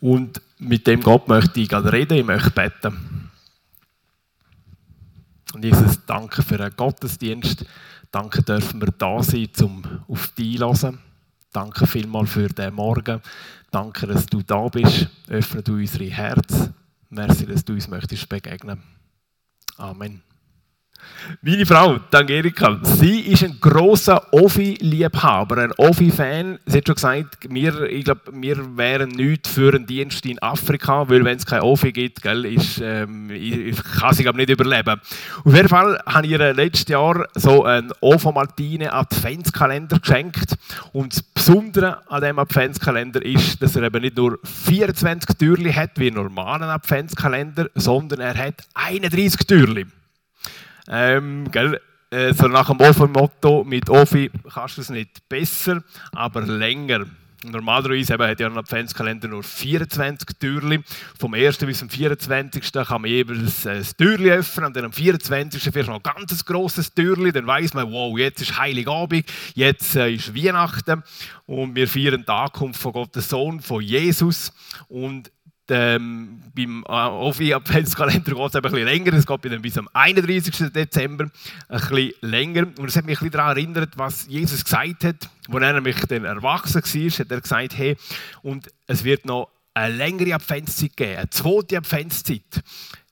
Und mit dem Gott möchte ich reden, ich möchte beten. Und Jesus, danke für den Gottesdienst. Danke dürfen wir da sein, um auf dich zu hören. Danke vielmals für den Morgen. Danke, dass du da bist. Öffne du unsere Herz. Merci, dass du uns möchtest begegnen. Amen. Meine Frau, die Angelika, sie ist ein großer Ofi-Liebhaber, ein Ofi-Fan. Sie hat schon gesagt, wir, ich glaube, wir wären nicht für einen Dienst in Afrika, weil wenn es kein Ofi gibt, gell, ist, ähm, ich, kann sie glaube nicht überleben. Auf jeden Fall habe ich ihr letztes Jahr so einen Ovo Martine Adventskalender geschenkt und das Besondere an diesem Adventskalender ist, dass er eben nicht nur 24 Türchen hat wie ein normaler Adventskalender, sondern er hat 31 Türchen. Ähm, gell? Äh, so nach dem Ofi-Motto, mit Ofi kannst du es nicht besser, aber länger. Normalerweise eben, hat ja ein Adventskalender nur 24 Türchen. Vom 1. bis zum 24. kann man jeweils ein Türchen öffnen und dann am 24. vielleicht noch ein ganz grosses Türchen. Dann weiß man, wow, jetzt ist Heiligabend, jetzt äh, ist Weihnachten und wir feiern die Ankunft von Gottes Sohn, von Jesus. Und ähm, beim äh, Ofi-Adventskalender geht es ein bisschen länger. Es geht bis am 31. Dezember ein bisschen länger. Und es hat mich ein bisschen daran erinnert, was Jesus gesagt hat. Als er nämlich dann erwachsen war, hat er gesagt, hey, und es wird noch eine längere Adventszeit geben, eine zweite Adventszeit.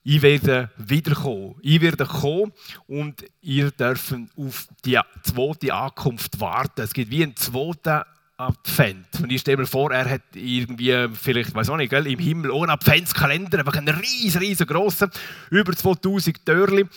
Ich werde wiederkommen. Ich werde kommen und ihr dürft auf die zweite Ankunft warten. Es gibt wie einen zweiten Advent. Und ich stelle mir vor, er hat irgendwie, vielleicht, weiß auch nicht, gell, im Himmel ohne Adventskalender, einfach einen riesen, riesen grossen, über 2000 Türchen.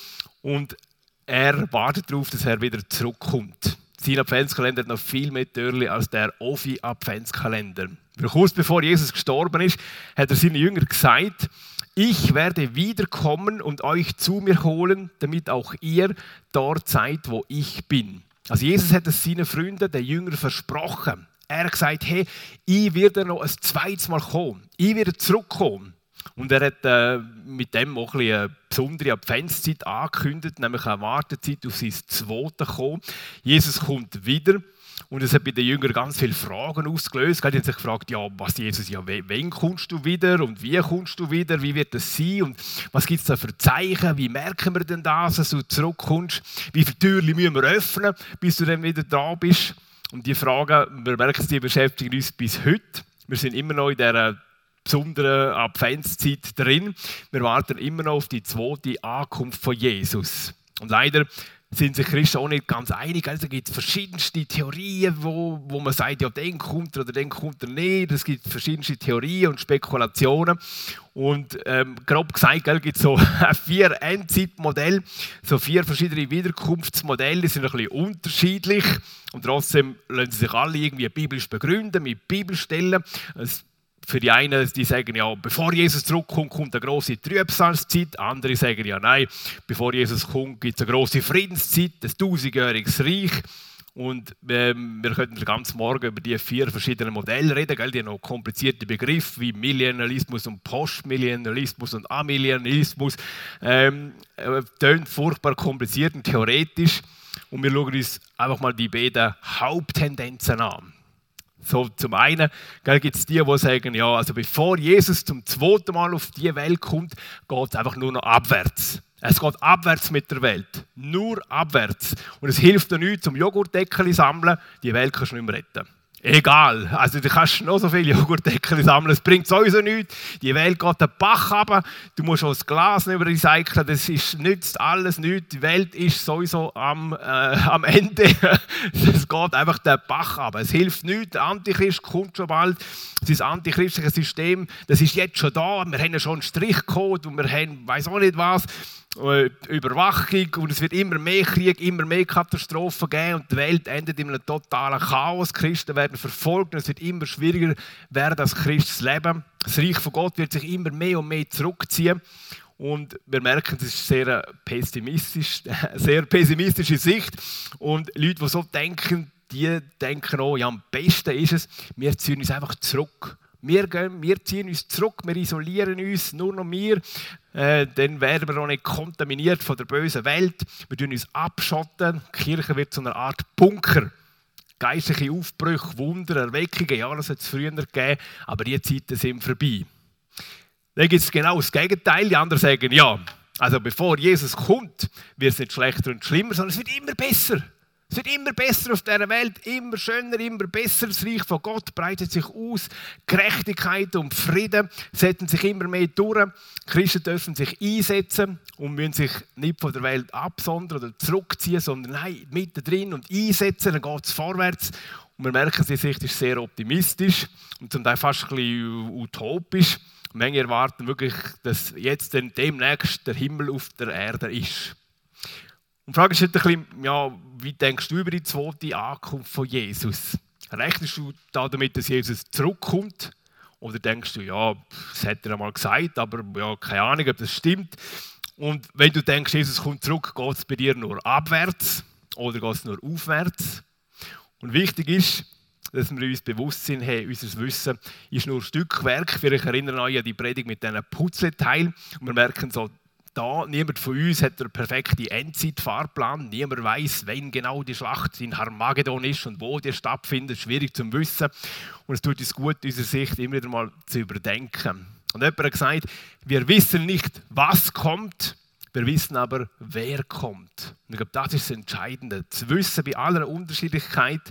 Und er wartet darauf, dass er wieder zurückkommt. Sein Adventskalender hat noch viel mehr Türchen als der Ofi-Adventskalender. Kurz bevor Jesus gestorben ist, hat er seinen Jüngern gesagt, ich werde wiederkommen und euch zu mir holen, damit auch ihr dort seid, wo ich bin. Also Jesus hat es seinen Freunden, den Jüngern, versprochen. Er gesagt, hey, ich werde noch ein zweites Mal kommen. Ich werde zurückkommen. Und er hat äh, mit dem auch ein eine besondere Adventszeit angekündigt, nämlich eine Wartezeit auf sein zweites Kommen. Jesus kommt wieder. Und es hat bei den Jüngern ganz viele Fragen ausgelöst. Die haben sich gefragt, ja, was Jesus, ja, wann kommst du wieder und wie kommst du wieder, wie wird das sein und was gibt es da für Zeichen, wie merken wir denn das, dass du zurückkommst, wie viele Türen müssen wir öffnen, bis du dann wieder da bist. Und die Fragen, wir merken, die beschäftigen uns bis heute. Wir sind immer noch in dieser besonderen Adventszeit drin. Wir warten immer noch auf die zweite Ankunft von Jesus. Und leider sind sich Christen auch nicht ganz einig. Also gibt es verschiedenste Theorien, wo, wo man sagt, ja, den kommt er oder den kommt er nicht. Es gibt verschiedenste Theorien und Spekulationen. Und ähm, grob gesagt gibt es so vier Endzeitmodelle, so vier verschiedene Wiederkunftsmodelle, die sind ein bisschen unterschiedlich. Und trotzdem lassen sie sich alle irgendwie biblisch begründen, mit Bibelstellen. Es für die einen, die sagen ja, bevor Jesus zurückkommt, kommt eine große Trübsalzeit. Andere sagen ja, nein, bevor Jesus kommt, gibt es eine große Friedenszeit, ein tausendjähriges Reich. Und ähm, wir könnten den ganzen Morgen über die vier verschiedenen Modelle reden, gell? die noch komplizierte Begriffe wie Millennialismus und Postmillennialismus und Amillennialismus. Ähm, äh, tönt furchtbar kompliziert und theoretisch. Und wir schauen uns einfach mal die beiden Haupttendenzen an. So, zum einen gibt es die, die sagen, ja, also bevor Jesus zum zweiten Mal auf die Welt kommt, geht es einfach nur noch abwärts. Es geht abwärts mit der Welt. Nur abwärts. Und es hilft dir nichts, zum Joghurtdeckel sammeln. Die Welt kannst du nicht mehr retten. Egal. Also du kannst noch so viele Joghurtdeckel sammeln, es bringt sowieso nichts. Die Welt geht den Bach runter, du musst auch das Glas nicht recyceln, das ist, nützt alles nichts. Die Welt ist sowieso am, äh, am Ende. es geht einfach den Bach runter. Es hilft nichts, der Antichrist kommt schon bald. Das antichristliche System, das ist jetzt schon da. Wir haben ja schon einen Strichcode und wir haben, weiß auch nicht was. Äh, Überwachung und es wird immer mehr Krieg, immer mehr Katastrophen geben und die Welt endet in einem totalen Chaos. Christen werden verfolgt und es wird immer schwieriger werden als Christus Leben. Das Reich von Gott wird sich immer mehr und mehr zurückziehen und wir merken, das ist sehr pessimistisch, sehr pessimistische Sicht und Leute, die so denken, die denken auch, ja, am besten ist es, wir ziehen uns einfach zurück wir, gehen, wir ziehen uns zurück, wir isolieren uns, nur noch wir. Äh, dann werden wir auch nicht kontaminiert von der bösen Welt. Wir tun uns abschotten. Die Kirche wird zu einer Art Bunker. geistliche Aufbrüche, Wunder, Erweckungen, ja, das hat es früher gegeben, aber die Zeiten sind vorbei. Dann gibt es genau das Gegenteil. Die anderen sagen, ja, also bevor Jesus kommt, wird es nicht schlechter und schlimmer, sondern es wird immer besser. Es wird immer besser auf dieser Welt, immer schöner, immer besser. Das Reich von Gott breitet sich aus. Gerechtigkeit und Frieden setzen sich immer mehr durch. Christen dürfen sich einsetzen und müssen sich nicht von der Welt absondern oder zurückziehen, sondern nein, mittendrin und einsetzen, dann geht es vorwärts. Und wir merken, die Sicht ist sehr optimistisch und zum Teil fast ein bisschen utopisch. Manche erwarten wirklich, dass jetzt demnächst der Himmel auf der Erde ist. Und die Frage ist ein bisschen, ja, wie denkst du über die zweite Ankunft von Jesus? Rechnest du damit, dass Jesus zurückkommt? Oder denkst du, ja, das hat er einmal gesagt, aber ja, keine Ahnung, ob das stimmt. Und wenn du denkst, Jesus kommt zurück, geht es bei dir nur abwärts oder geht es nur aufwärts? Und wichtig ist, dass wir uns bewusst sind, hey, unser Wissen ist nur Stückwerk. Vielleicht erinnern euch an die Predigt mit diesen Puzzleteilen. Und wir merken so, da, niemand von uns hat den perfekten Endzeit-Fahrplan. Niemand weiß, wann genau die Schlacht in Harmagedon ist und wo die stattfindet. Schwierig zu wissen. Und es tut uns gut, unsere Sicht immer wieder mal zu überdenken. Und jemand hat gesagt, wir wissen nicht, was kommt, wir wissen aber, wer kommt. Und ich glaube, das ist das Entscheidende. Zu wissen, bei aller Unterschiedlichkeit,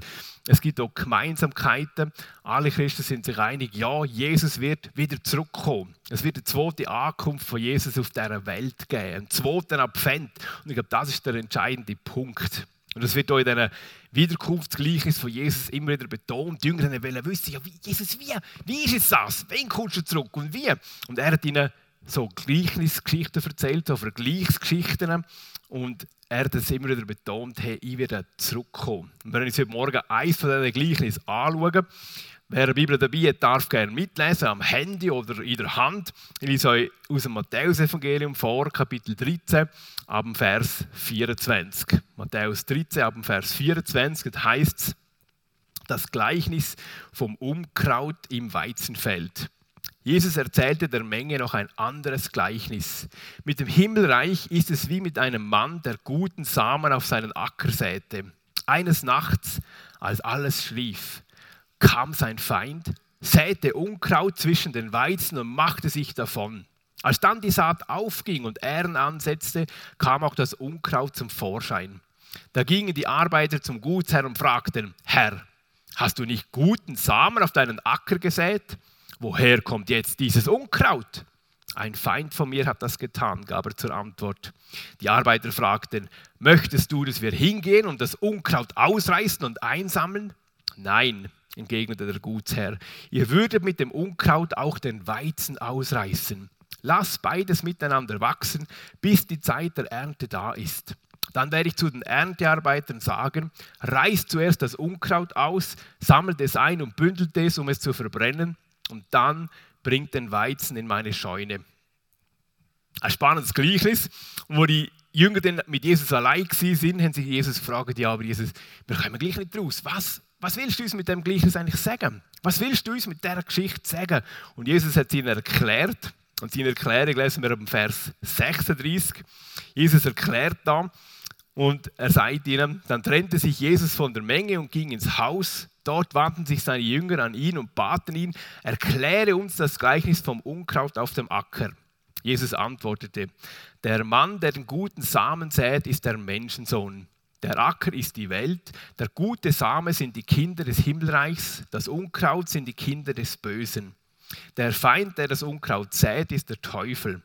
es gibt auch Gemeinsamkeiten. Alle Christen sind sich einig, ja, Jesus wird wieder zurückkommen. Es wird eine zweite Ankunft von Jesus auf dieser Welt geben, einen zweiten Advent. Und ich glaube, das ist der entscheidende Punkt. Und das wird auch in diesem Wiederkunftsgleichnis von Jesus immer wieder betont. Die Jünger wollen wissen, ja, wie, Jesus, wie? Wie ist es das? Wann kommst du zurück und wie? Und er hat ihnen so Gleichnisgeschichten erzählt, so Vergleichsgeschichten. Und er hat es immer wieder betont, hey, ich werde zurückkommen. Wir uns heute Morgen eins von diesen Gleichnissen anschauen, wer eine Bibel dabei hat, darf gerne mitlesen, am Handy oder in der Hand. Ich lese euch aus dem Matthäus-Evangelium vor, Kapitel 13, ab dem Vers 24. Matthäus 13, ab dem Vers 24, da heißt es, das Gleichnis vom Unkraut im Weizenfeld. Jesus erzählte der Menge noch ein anderes Gleichnis. Mit dem Himmelreich ist es wie mit einem Mann, der guten Samen auf seinen Acker säte. Eines Nachts, als alles schlief, kam sein Feind, säte Unkraut zwischen den Weizen und machte sich davon. Als dann die Saat aufging und Ähren ansetzte, kam auch das Unkraut zum Vorschein. Da gingen die Arbeiter zum Gutsherrn und fragten, Herr, hast du nicht guten Samen auf deinen Acker gesät? Woher kommt jetzt dieses Unkraut? Ein Feind von mir hat das getan, gab er zur Antwort. Die Arbeiter fragten, möchtest du, dass wir hingehen und das Unkraut ausreißen und einsammeln? Nein, entgegnete der Gutsherr, ihr würdet mit dem Unkraut auch den Weizen ausreißen. Lass beides miteinander wachsen, bis die Zeit der Ernte da ist. Dann werde ich zu den Erntearbeitern sagen, reißt zuerst das Unkraut aus, sammelt es ein und bündelt es, um es zu verbrennen und dann bringt den Weizen in meine Scheune. Ein spannendes Gleichnis. Wo die Jünger dann mit Jesus allein sind, haben sie Jesus gefragt, ja, aber Jesus, wir kommen gleich nicht raus. Was, was willst du uns mit dem Gleichnis eigentlich sagen? Was willst du uns mit dieser Geschichte sagen? Und Jesus hat ihnen erklärt, und seine Erklärung lesen wir im Vers 36. Jesus erklärt da, und er sagt ihnen, dann trennte sich Jesus von der Menge und ging ins Haus Dort wandten sich seine Jünger an ihn und baten ihn, erkläre uns das Gleichnis vom Unkraut auf dem Acker. Jesus antwortete, der Mann, der den guten Samen sät, ist der Menschensohn. Der Acker ist die Welt, der gute Same sind die Kinder des Himmelreichs, das Unkraut sind die Kinder des Bösen. Der Feind, der das Unkraut sät, ist der Teufel.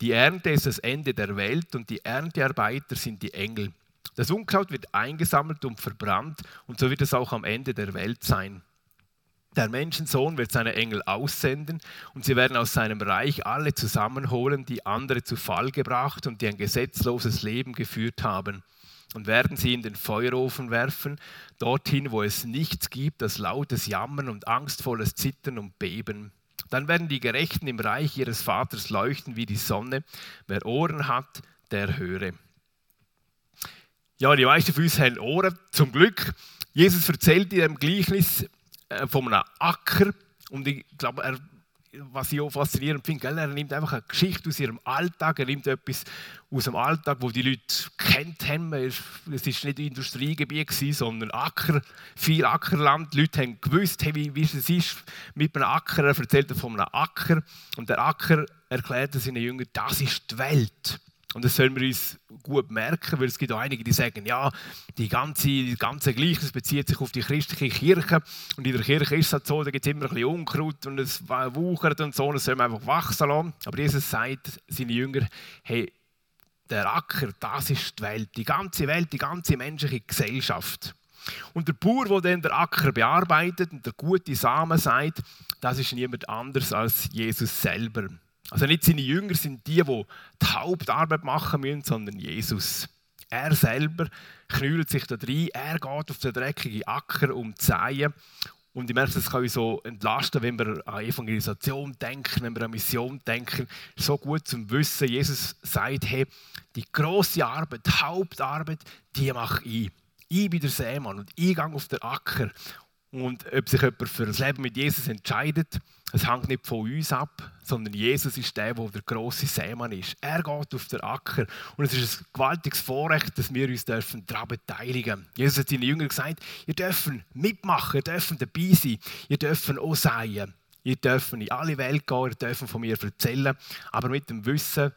Die Ernte ist das Ende der Welt und die Erntearbeiter sind die Engel. Das Unkraut wird eingesammelt und verbrannt und so wird es auch am Ende der Welt sein. Der Menschensohn wird seine Engel aussenden und sie werden aus seinem Reich alle zusammenholen, die andere zu Fall gebracht und die ein gesetzloses Leben geführt haben. Und werden sie in den Feuerofen werfen, dorthin, wo es nichts gibt, das lautes Jammern und angstvolles Zittern und Beben. Dann werden die Gerechten im Reich ihres Vaters leuchten wie die Sonne. Wer Ohren hat, der höre. Ja, die meisten von uns haben Ohren, zum Glück. Jesus erzählt in dem Gleichnis äh, von einem Acker und ich glaube, er was ich auch faszinierend finde, er nimmt einfach eine Geschichte aus ihrem Alltag, er nimmt etwas aus dem Alltag, wo die Leute kennt haben. Es war nicht Industriegebiet, sondern Acker, viel Ackerland. Die Leute haben gewusst, hey, wie, wie es ist mit einem Acker. Er erzählt von einem Acker und der Acker erklärt seinen Jüngern, das ist die Welt. Und das sollen wir uns gut merken, weil es gibt auch einige, die sagen, ja, die ganze, die ganze Gleichnis bezieht sich auf die christliche Kirche. Und in der Kirche ist es halt so, da gibt es immer ein bisschen Unkraut und es wuchert und so, und das soll man einfach wachsen lassen. Aber Jesus sagt seine Jünger, hey, der Acker, das ist die Welt, die ganze Welt, die ganze menschliche Gesellschaft. Und der Bauer, der dann den Acker bearbeitet und der gute Samen sagt, das ist niemand anders als Jesus selber. Also nicht seine Jünger sind die, die die Hauptarbeit machen müssen, sondern Jesus. Er selber knüllt sich da rein, er geht auf den dreckigen Acker um zu säen. Und ich merke, das kann uns so entlasten, wenn wir an Evangelisation denken, wenn wir an Mission denken. So gut zum Wissen, Jesus sagt, hey, die große Arbeit, die Hauptarbeit, die mache ich. Ich bin der Seemann und ich gehe auf den Acker. Und ob sich jemand für das Leben mit Jesus entscheidet, es hängt nicht von uns ab, sondern Jesus ist der, der der große Seemann ist. Er geht auf den Acker. Und es ist ein gewaltiges Vorrecht, dass wir uns daran beteiligen Jesus hat seinen Jüngern gesagt, ihr dürft mitmachen, ihr dürft dabei sein, ihr dürft auch sein. Ihr dürft in alle Welt gehen, ihr dürft von mir erzählen, aber mit dem Wissen,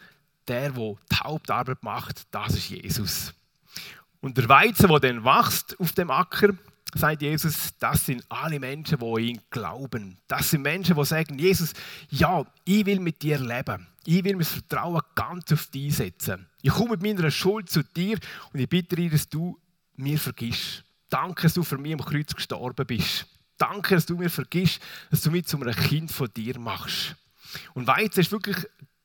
der, der die Hauptarbeit macht, das ist Jesus. Und der Weizen, der dann wächst auf dem Acker, sagt Jesus, das sind alle Menschen, die ihn glauben. Das sind Menschen, die sagen, Jesus, ja, ich will mit dir leben. Ich will mein Vertrauen ganz auf dich setzen. Ich komme mit meiner Schuld zu dir und ich bitte dich, dass du mir vergisst. Danke, dass du für mich am Kreuz gestorben bist. Danke, dass du mir vergisst, dass du mich zu einem Kind von dir machst. Und Weizen ist wirklich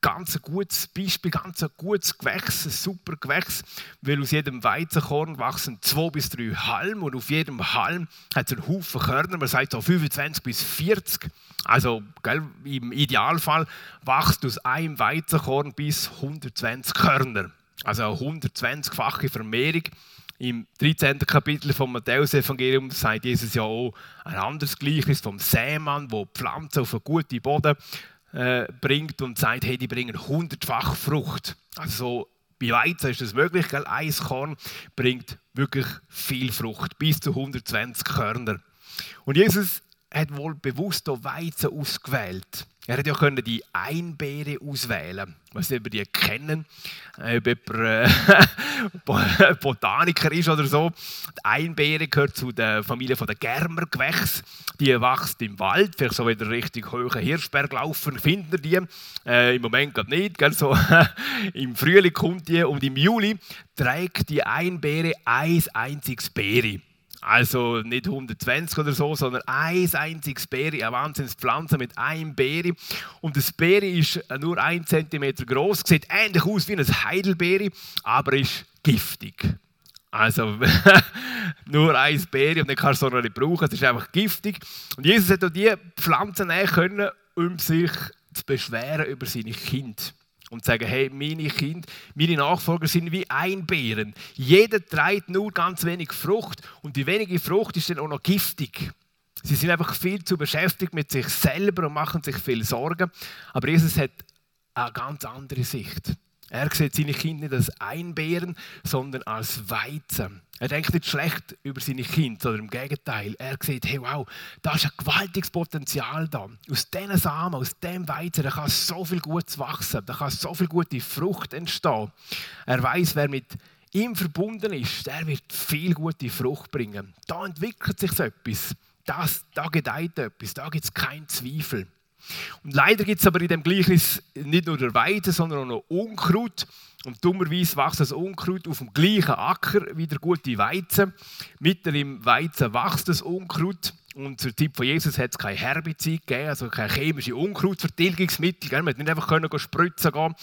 ganz gutes Beispiel, ganz gutes Gewächs, ein super Gewächs, weil aus jedem Weizenkorn wachsen zwei bis drei Halme und auf jedem Halm hat es einen Haufen Körner, man sagt so 25 bis 40. Also gell, im Idealfall wächst aus einem Weizenkorn bis 120 Körner. Also eine 120-fache Vermehrung. Im 13. Kapitel vom Matthäus-Evangelium sagt Jesus ja auch ein anderes Gleichnis vom Sämann, wo Pflanzen auf einen guten Boden äh, bringt und sagt, hey, die bringen hundertfach Frucht. Also bei Weizen ist das möglich, gell? ein Korn bringt wirklich viel Frucht, bis zu 120 Körner. Und Jesus hat wohl bewusst Weizen ausgewählt. Er hätte ja können die Einbeere auswählen Ich weiß nicht, ob ihr die kennen, äh, ob jemand äh, Botaniker ist oder so. Die Einbeere gehört zu der Familie der Germergewächse. Die wächst im Wald, vielleicht so, wenn ihr richtig hohen Hirschberg laufen, findet ihr die. Äh, Im Moment gerade nicht, gell? So, im Frühling kommt die und im Juli trägt die Einbeere ein einziges Beere. Also nicht 120 oder so, sondern ein einziges Beere, eine Wahnsinnspflanze mit einem Beere. Und das Beere ist nur ein Zentimeter groß, sieht ähnlich aus wie ein Heidelbeere, aber ist giftig. Also nur ein Beere und dann kannst du es nicht brauchen, es ist einfach giftig. Und Jesus hat auch diese Pflanzen nehmen können, um sich zu beschweren über seine Kinder und sagen, hey, meine Kinder, meine Nachfolger sind wie Einbeeren. Jeder trägt nur ganz wenig Frucht und die wenige Frucht ist dann auch noch giftig. Sie sind einfach viel zu beschäftigt mit sich selber und machen sich viel Sorgen. Aber Jesus hat eine ganz andere Sicht. Er sieht seine Kinder nicht als Einbeeren, sondern als Weizen. Er denkt nicht schlecht über seine Kinder, sondern im Gegenteil. Er sieht, hey, wow, da ist ein gewaltiges Potenzial da. Aus diesen Samen, aus dem Weizen, da kann so viel Gutes wachsen, da kann so viel gute Frucht entstehen. Er weiß, wer mit ihm verbunden ist, der wird viel gute Frucht bringen. Da entwickelt sich so etwas. Das, da gedeiht etwas, da gibt es keinen Zweifel. Und leider gibt es aber in dem Gleichnis nicht nur der Weide, sondern auch noch Unkraut. Und dummerweise wächst das Unkraut auf dem gleichen Acker wie der gute Weizen. Mitten im Weizen wächst das Unkraut. Und zur Zeit von Jesus hat es kein Herbizid gegeben, also keine chemische Unkrautvertilgungsmittel. Man konnte nicht einfach können spritzen gehen.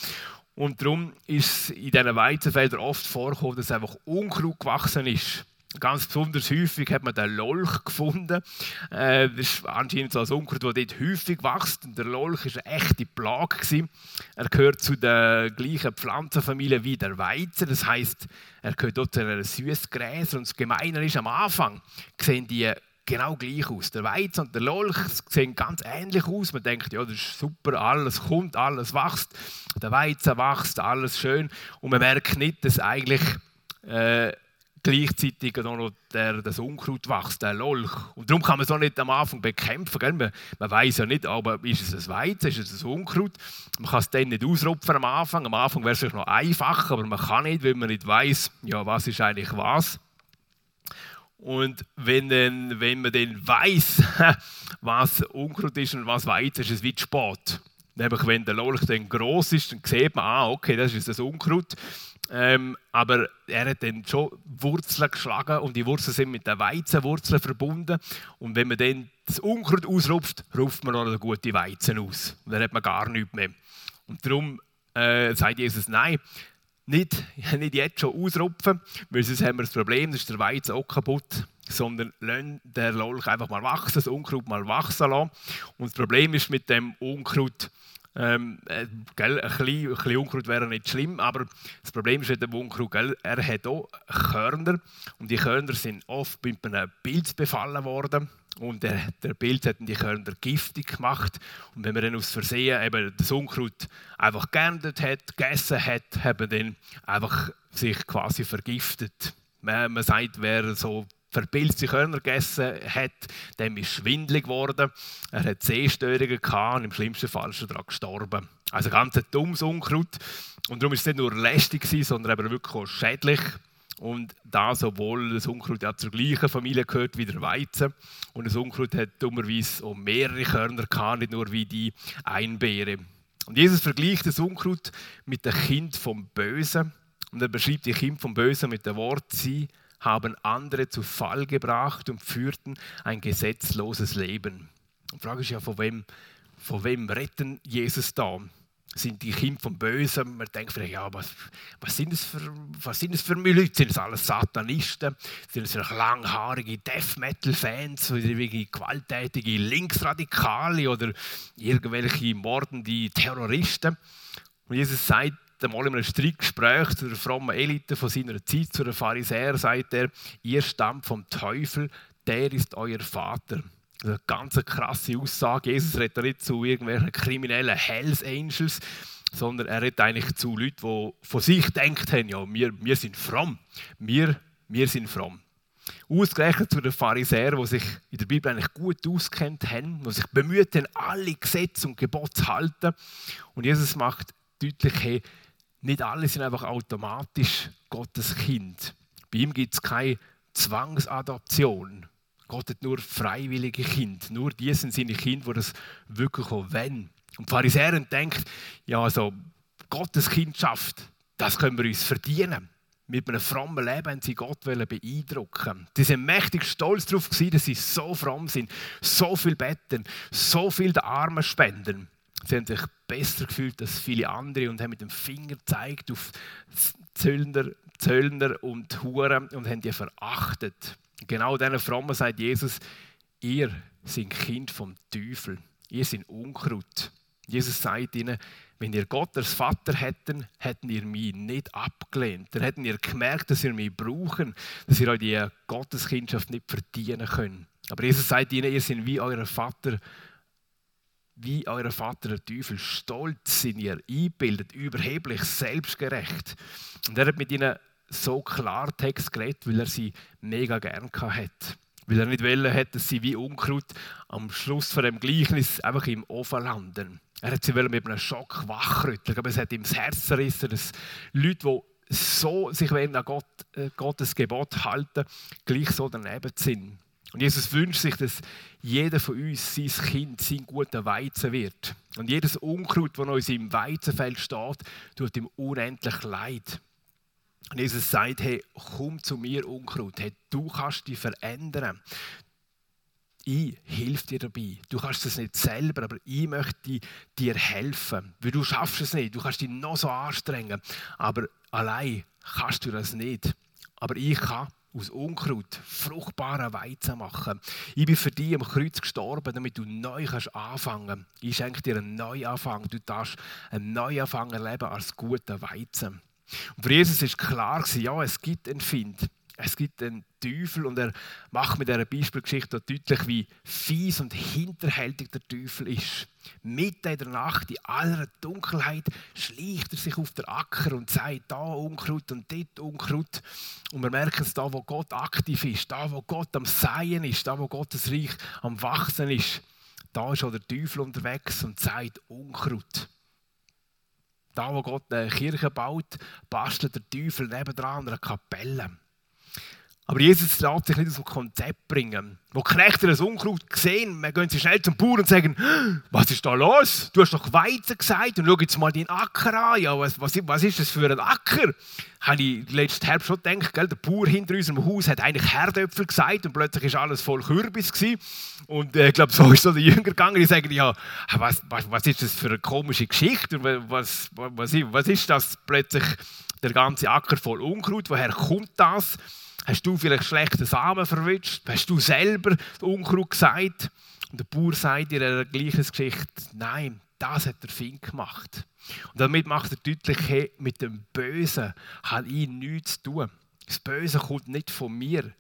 Und darum ist in diesen Weizenfeldern oft vorgekommen, dass einfach Unkraut gewachsen ist. Ganz besonders häufig hat man den Lolch gefunden. Äh, das ist anscheinend so ein Unkraut, das dort häufig wächst. Und der Lolch war eine echte Plage. Gewesen. Er gehört zu der gleichen Pflanzenfamilie wie der Weizen. Das heißt, er gehört dort zu einer Süßgräser. Und das Gemeine ist, am Anfang sehen die genau gleich aus. Der Weizen und der Lolch sehen ganz ähnlich aus. Man denkt, ja, das ist super, alles kommt, alles wächst. Der Weizen wächst, alles schön. Und man merkt nicht, dass eigentlich äh, gleichzeitig noch der, das Unkraut wächst, der Lolch. Und darum kann man es auch nicht am Anfang bekämpfen. Gell? Man, man weiß ja nicht, aber ist es ein Weizen, ist es ein Unkraut. Man kann es dann nicht ausrupfen am Anfang. Am Anfang wäre es noch einfacher, aber man kann nicht, weil man nicht weiß, ja, was ist eigentlich was. Und wenn, dann, wenn man dann weiß, was Unkraut ist und was Weizen ist, ist es wie spät. Nämlich, wenn der Lolch dann groß ist, dann sieht man, ah, okay, das ist das Unkraut. Ähm, aber er hat dann schon Wurzeln geschlagen und die Wurzeln sind mit den Weizenwurzeln verbunden. Und wenn man dann das Unkraut ausrupft, ruft man noch gute Weizen aus. Und dann hat man gar nichts mehr. Und darum äh, sagt Jesus, nein, nicht, nicht jetzt schon ausrupfen, weil sonst haben wir das Problem, dass der Weizen auch kaputt sondern lassen den Lolch einfach mal wachsen, das Unkraut mal wachsen lassen. Und das Problem ist mit dem Unkraut, ähm, äh, gell, ein, bisschen, ein bisschen Unkraut wäre nicht schlimm, aber das Problem ist mit dem Unkraut, gell, er hat auch Körner und die Körner sind oft mit einem Pilz befallen worden und der, der Pilz hat die Körner giftig gemacht und wenn man dann aus Versehen eben das Unkraut einfach geerntet hat, gegessen hat, hat man dann einfach sich quasi vergiftet. Man, man sagt, wer so verpilzte Körner gegessen hat, dem ist schwindlig geworden. Er hat Sehstörungen gehabt und im schlimmsten Fall ist er daran gestorben. Also ganz ein dummes Unkraut. Und darum ist es nicht nur lästig, sondern eben wirklich auch schädlich. Und das, obwohl das Unkraut ja zur gleichen Familie gehört wie der Weizen. Und das Unkraut hat dummerweise auch mehrere Körner gehabt, nicht nur wie die Einbeere. Und Jesus vergleicht das Unkraut mit dem Kind vom Bösen. Und er beschreibt die Kind vom Bösen mit dem Wort, sie haben andere zu Fall gebracht und führten ein gesetzloses Leben. Die Frage ist ja, von wem, von wem retten Jesus da? Sind die Kinder vom Bösen? Man denkt vielleicht, ja, was, was, sind das für, was sind das für Leute? Sind das alles Satanisten? Sind das vielleicht langhaarige Death Metal-Fans oder wirklich gewalttätige Linksradikale oder irgendwelche mordende Terroristen? Und Jesus sagt, einmal in einem Streitgespräch zu der frommen Elite von seiner Zeit, zu den Pharisäern, sagt er, ihr stammt vom Teufel, der ist euer Vater. Das ist eine ganz krasse Aussage. Jesus redet nicht zu irgendwelchen kriminellen Hells Angels, sondern er redet eigentlich zu Leuten, die von sich denkt haben, ja, wir, wir sind fromm. Wir, wir sind fromm. Ausgerechnet zu den Pharisäern, die sich in der Bibel eigentlich gut auskennt haben, die sich bemüht haben, alle Gesetze und Gebote zu halten. Und Jesus macht deutlich, hey, nicht alle sind einfach automatisch Gottes Kind. Bei ihm gibt es keine Zwangsadoption. Gott hat nur freiwillige Kinder. Nur die sind seine Kinder, die das wirklich auch wollen. Und Pharisäer denken, ja, also Gottes Kindschaft, das können wir uns verdienen. Mit einem frommen Leben haben sie Gott beeindrucken. Sie sind mächtig stolz darauf, dass sie so fromm sind, so viel betten, so viel den Armen spenden. Sie haben sich besser gefühlt als viele andere und haben mit dem Finger gezeigt auf Zöllner, Zöllner und Huren und haben die verachtet. Genau diesen Frommen sagt Jesus, ihr seid Kind vom Teufel, ihr seid Unkraut. Jesus sagt ihnen, wenn ihr Gott als Vater hätten, hätten ihr mich nicht abgelehnt. Dann hätten ihr gemerkt, dass ihr mich brauchen, dass ihr euch die Gotteskindschaft nicht verdienen könnt. Aber Jesus sagt ihnen, ihr seid wie euer Vater wie euer Vater der Teufel, stolz sind ihr, einbildet, überheblich, selbstgerecht. Und er hat mit ihnen so Klartext geredet, weil er sie mega gern hat. Weil er nicht wollte, hat, dass sie wie Unkraut am Schluss von dem Gleichnis einfach im Ofen landen. Er hat sie mit einem Schock wachrütteln. Aber es hat ihm das Herz zerrissen, dass Leute, die so sich an Gott, äh, Gottes Gebot halten, gleich so daneben sind. Und Jesus wünscht sich, dass jeder von uns sein Kind, sein guter Weizen wird. Und jedes Unkraut, das uns im Weizenfeld steht, tut ihm unendlich leid. Und Jesus sagt, hey, komm zu mir, Unkraut. Hey, du kannst dich verändern. Ich helfe dir dabei. Du kannst es nicht selber, aber ich möchte dir helfen. Weil du schaffst es nicht. Du kannst dich noch so anstrengen. Aber allein kannst du das nicht. Aber ich kann aus Unkraut fruchtbaren Weizen machen. Ich bin für dich am Kreuz gestorben, damit du neu kannst anfangen. Ich schenke dir einen Neuanfang. Du darfst einen Neuanfang erleben als guter Weizen. Und für Jesus ist klar ja, es gibt einen Find. Es gibt einen Teufel und er macht mit dieser Beispielgeschichte deutlich, wie fies und hinterhältig der Teufel ist. Mitten in der Nacht, in aller Dunkelheit, schleicht er sich auf den Acker und sagt, da Unkraut und dort Unkraut. Und wir merken es da, wo Gott aktiv ist, da, wo Gott am Seien ist, da, wo Gottes Reich am Wachsen ist. Da ist auch der Teufel unterwegs und sagt Unkraut. Da, wo Gott eine Kirche baut, bastelt der Teufel nebendran an einer Kapelle. Aber Jesus lässt sich nicht aus dem Konzept bringen. Wo Knechte das Unkraut sehen, dann gehen sie schnell zum Bauern und sagen, was ist da los? Du hast doch Weizen gesagt und schau jetzt mal deinen Acker an. Ja, was, was, was ist das für ein Acker? Habe ich letzten Herbst schon gedacht, gell? der Bauer hinter unserem Haus hat eigentlich Herdöpfel gesagt und plötzlich war alles voll Kürbis. Gewesen. Und äh, ich glaube, so ist so der Jünger gegangen. Die sagen, ja, was, was, was ist das für eine komische Geschichte? Was, was, was ist das plötzlich der ganze Acker voll Unkraut? Woher kommt das? Hast du vielleicht schlechte Samen verwünscht? Hast du selber Unkraut gesagt? Und der Bauer sagt in einer gleichen Geschichte, nein, das hat der Fink gemacht. Und damit macht er deutlich, hey, mit dem Bösen hat ich nichts zu tun. Das Böse kommt nicht von mir.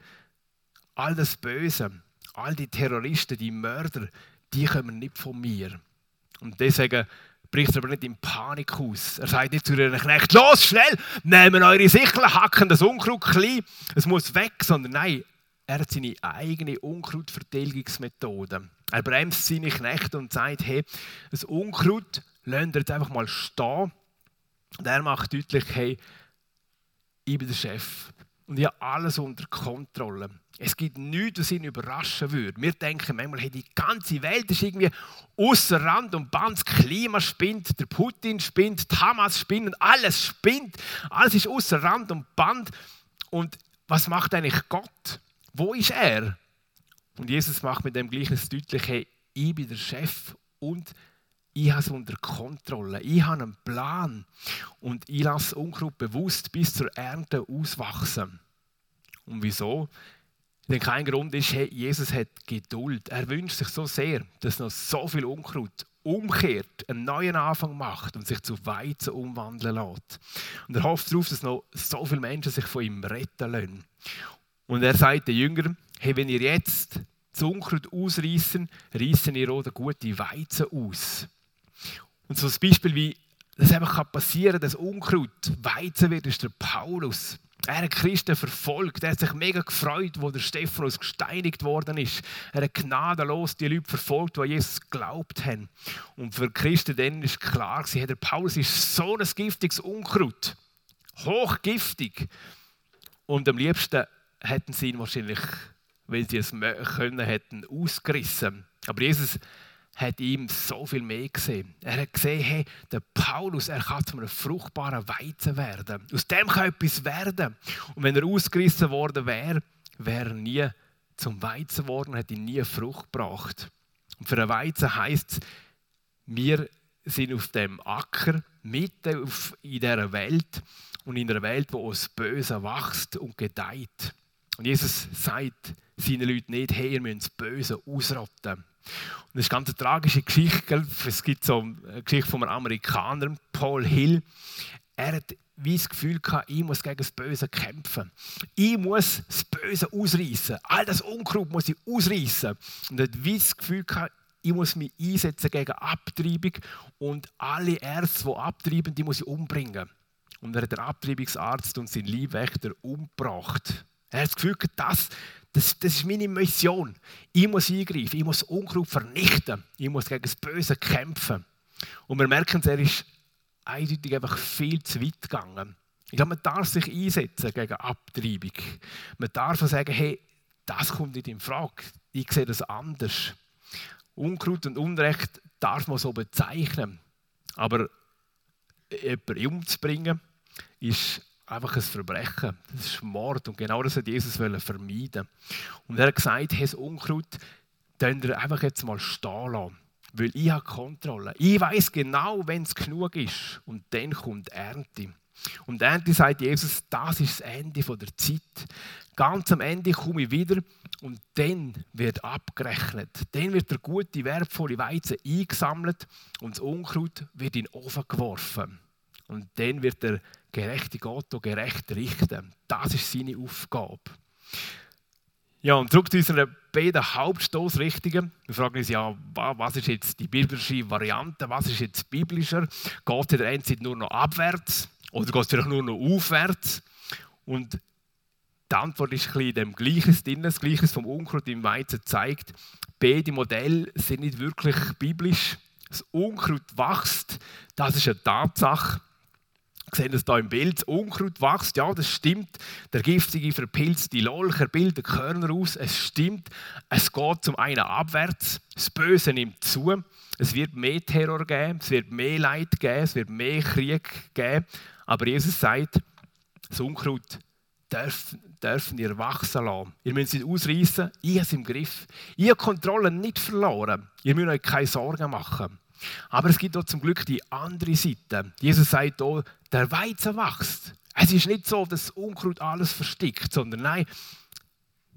All das Böse, all die Terroristen, die Mörder, die kommen nicht von mir. Und deswegen bricht er aber nicht in Panik aus. Er sagt nicht zu ihren Knechten, los, schnell, nehmen eure Sichel, hacken das Unkraut klein, es muss weg, sondern nein, er hat seine eigene Unkrautvertilgungsmethode. Er bremst seine Knechte und sagt, hey, das Unkraut lasst jetzt einfach mal stehen. Und er macht deutlich, hey, ich bin der Chef und ich habe alles unter Kontrolle. Es gibt nichts, was ihn überraschen würde. Wir denken manchmal, hey, die ganze Welt ist irgendwie außer Rand und Band. Das Klima spinnt, der Putin spinnt, die Hamas spinnt und alles spinnt. Alles ist außer Rand und Band. Und was macht eigentlich Gott? Wo ist er? Und Jesus macht mit dem gleiches deutlich, hey, ich bin der Chef und ich habe es unter Kontrolle. Ich habe einen Plan und ich lasse Unkraut bewusst bis zur Ernte auswachsen. Und wieso? Denn kein Grund ist, hey, Jesus hat Geduld. Er wünscht sich so sehr, dass noch so viel Unkraut umkehrt, einen neuen Anfang macht und sich zu Weizen umwandeln lässt. Und er hofft darauf, dass noch so viele Menschen sich von ihm retten lassen. Und er sagt den Jüngern, hey, wenn ihr jetzt das Unkraut ausreißen, reißen ihr auch den guten Weizen aus. Und so ein Beispiel, wie das einfach passieren kann, dass Unkraut Weizen wird, ist der Paulus. Er hat Christen verfolgt. Er hat sich mega gefreut, wo der Stephanus gesteinigt worden ist. Er hat gnadenlos die Leute verfolgt, die Jesus geglaubt haben. Und für Christen dann ist klar, der Paulus ist so ein giftiges Unkraut. Hochgiftig. Und am liebsten hätten sie ihn wahrscheinlich, weil sie es können, hätten ausgerissen. Aber Jesus hat ihm so viel mehr gesehen. Er hat gesehen, hey, der Paulus, er kann zu einem fruchtbaren Weizen werden. Aus dem kann etwas werden. Und wenn er ausgerissen worden wäre, wäre er nie zum Weizen geworden, hätte ihn nie Frucht gebracht. Und für einen Weizen heisst es, wir sind auf dem Acker, mitten auf, in dieser Welt und in einer Welt, wo das Böse wächst und gedeiht. Und Jesus sagt seinen Leuten nicht, hey, ihr müsst das Böse ausrotten. Und das ist eine ganz tragische Geschichte. Es gibt so eine Geschichte von einem Amerikaner, Paul Hill. Er hat wie das Gefühl gehabt, ich muss gegen das Böse kämpfen. Ich muss das Böse ausreißen. All das Unkraut muss ich ausreißen. Und er hat wie das Gefühl gehabt, ich muss mich einsetzen gegen Abtreibung und alle Ärzte, die abtreiben, die muss ich umbringen. Und er hat den Abtreibungsarzt und seinen Leibwächter umgebracht. Er hat das Gefühl, das, das, das ist meine Mission. Ich muss eingreifen, ich muss Unkraut vernichten, ich muss gegen das Böse kämpfen. Und wir merken, er ist eindeutig einfach viel zu weit gegangen. Ich glaube, man darf sich einsetzen gegen Abtreibung. Man darf sagen, hey, das kommt nicht in Frage. Ich sehe das anders. Unkraut und Unrecht darf man so bezeichnen. Aber jemanden umzubringen, ist einfach ein Verbrechen. Das ist Mord. Und genau das hat Jesus vermeiden. Und er hat gesagt, hey, das Unkraut, könnt ihr einfach jetzt mal stehen lassen. Weil ich habe Kontrolle. Ich weiß genau, wenn es genug ist. Und dann kommt Ernte. Und Ernte sagt Jesus, das ist das Ende der Zeit. Ganz am Ende komme ich wieder und dann wird abgerechnet. Dann wird der gute, wertvolle Weizen eingesammelt und das Unkraut wird in den Ofen geworfen. Und dann wird der gerechte Gott auch gerecht richten. Das ist seine Aufgabe. Ja, und zurück zu unseren beiden Hauptstoßrichtungen. Wir fragen uns ja, was ist jetzt die biblische Variante, was ist jetzt biblischer? Geht es der einen Seite nur noch abwärts oder geht es vielleicht nur noch aufwärts? Und die Antwort ist ein bisschen in dem Gleiches drin. Das Gleiches vom Unkraut im Weizen zeigt, beide Modelle sind nicht wirklich biblisch. Das Unkraut wächst, das ist eine Tatsache. Sehen das hier im Bild. Unkraut wächst, ja, das stimmt. Der giftige, verpilzte Lolch, er bildet Körner aus. Es stimmt. Es geht zum einen abwärts. Das Böse nimmt zu. Es wird mehr Terror geben, es wird mehr Leid geben, es wird mehr Krieg geben. Aber Jesus sagt, das Unkraut dürfen, dürfen ihr wachsen lassen. Ihr müsst es ausreißen, ich habe es im Griff. Ich habe Kontrolle nicht verloren. Ihr müsst euch keine Sorgen machen. Aber es gibt auch zum Glück die andere Seite. Jesus sagt hier, der Weizen wächst. Es ist nicht so, dass das Unkraut alles verstickt, sondern nein,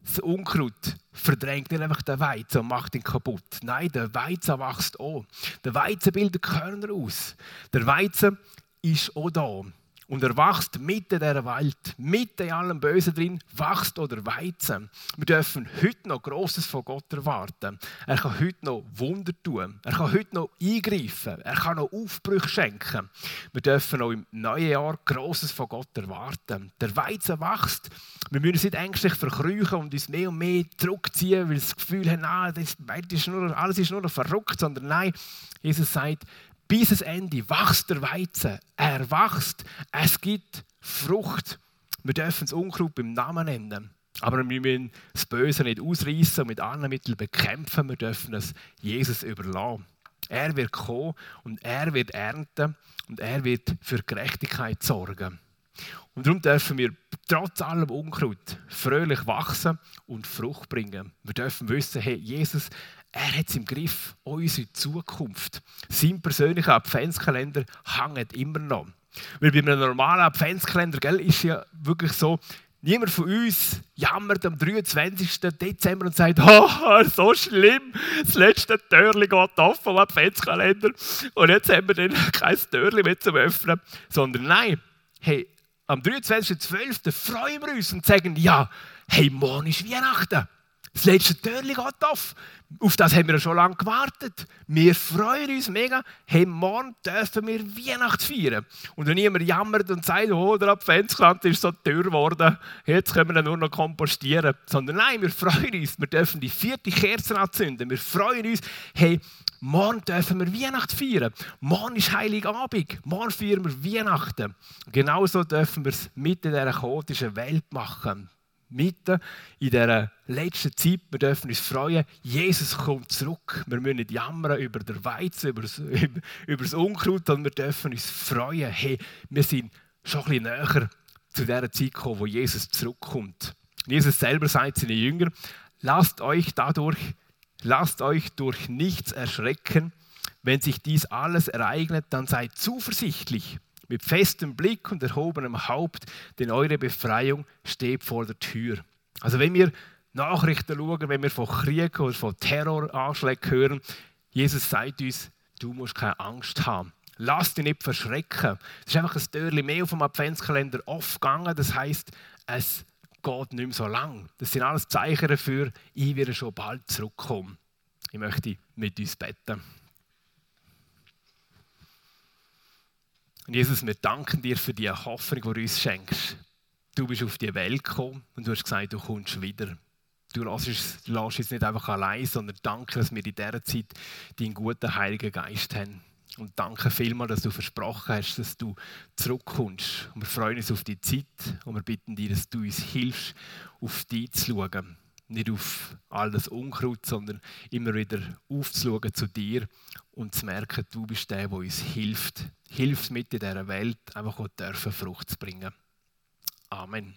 das Unkraut verdrängt nicht einfach den Weizen und macht ihn kaputt. Nein, der Weizen wächst auch. Der Weizen bildet Körner aus. Der Weizen ist auch da. Und er wächst mitten in dieser Welt, mitten in allem Bösen drin, wächst oder Weizen. Wir dürfen heute noch Großes von Gott erwarten. Er kann heute noch Wunder tun. Er kann heute noch eingreifen. Er kann noch Aufbrüche schenken. Wir dürfen noch im neuen Jahr Großes von Gott erwarten. Der Weizen wächst. Wir müssen uns nicht ängstlich verkrüchen und uns mehr und mehr zurückziehen, weil wir das Gefühl haben, ah, das ist nur, alles ist nur noch verrückt, sondern nein, Jesus sagt, bis das Ende wächst der Weizen. Er wächst. Es gibt Frucht. Wir dürfen das Unkraut beim Namen nennen. Aber wir müssen das Böse nicht ausreißen und mit anderen Mitteln bekämpfen. Wir dürfen es Jesus überlassen. Er wird kommen und er wird ernten und er wird für Gerechtigkeit sorgen. Und darum dürfen wir trotz allem Unkraut fröhlich wachsen und Frucht bringen. Wir dürfen wissen, hey, Jesus, er hat es im Griff, unsere Zukunft. Sein persönlicher Adventskalender hängt immer noch. Weil bei einem normalen Adventskalender gell, ist ja wirklich so, niemand von uns jammert am 23. Dezember und sagt, oh, so schlimm, das letzte Türchen geht auf vom Adventskalender und jetzt haben wir dann kein Türchen mehr zum Öffnen. Sondern nein, hey, am 23.12. freuen wir uns und sagen, ja, hey, morgen ist Weihnachten. Das letzte Türchen geht auf. Auf das haben wir schon lange gewartet. Wir freuen uns mega. Hey, morgen dürfen wir Weihnachten feiern. Und wenn jemand jammert und sagt, oh, der Adventskalender ist so teuer geworden, jetzt können wir nur noch kompostieren. Sondern nein, wir freuen uns. Wir dürfen die vierte Kerze anzünden. Wir freuen uns, hey, morgen dürfen wir Weihnachten feiern. Morgen ist Heiligabend. Morgen feiern wir Weihnachten. Genauso dürfen wir es mit in dieser chaotischen Welt machen mitten in dieser letzten Zeit. Wir dürfen uns freuen, Jesus kommt zurück. Wir müssen nicht jammern über den Weizen, über das, über, über das Unkraut, sondern wir dürfen uns freuen. Hey, wir sind schon ein bisschen näher zu der Zeit gekommen, wo Jesus zurückkommt. Jesus selber sagt seinen Jüngern, lasst euch dadurch, lasst euch durch nichts erschrecken. Wenn sich dies alles ereignet, dann seid zuversichtlich mit festem Blick und erhobenem Haupt, denn eure Befreiung steht vor der Tür. Also wenn wir Nachrichten schauen, wenn wir von Krieg oder von Terroranschlägen hören, Jesus sagt uns, du musst keine Angst haben. Lass dich nicht verschrecken. Es ist einfach ein Türchen mehr auf dem Adventskalender aufgegangen. Das heißt, es geht nicht mehr so lang. Das sind alles Zeichen dafür, ich werde schon bald zurückkommen. Ich möchte mit uns beten. Und Jesus, wir danken dir für die Hoffnung, die du uns schenkst. Du bist auf die Welt gekommen und du hast gesagt, du kommst wieder. Du lässt, uns nicht einfach allein, sondern danke, dass wir in dieser Zeit deinen guten Heiligen Geist haben. Und danke vielmals, dass du versprochen hast, dass du zurückkommst. Und wir freuen uns auf die Zeit und wir bitten dir, dass du uns hilfst, auf dich zu schauen nicht auf all das Unkraut, sondern immer wieder aufzuschauen zu dir und zu merken, du bist der, der uns hilft. Hilft mit in dieser Welt, einfach auch dürfen Frucht zu bringen. Amen.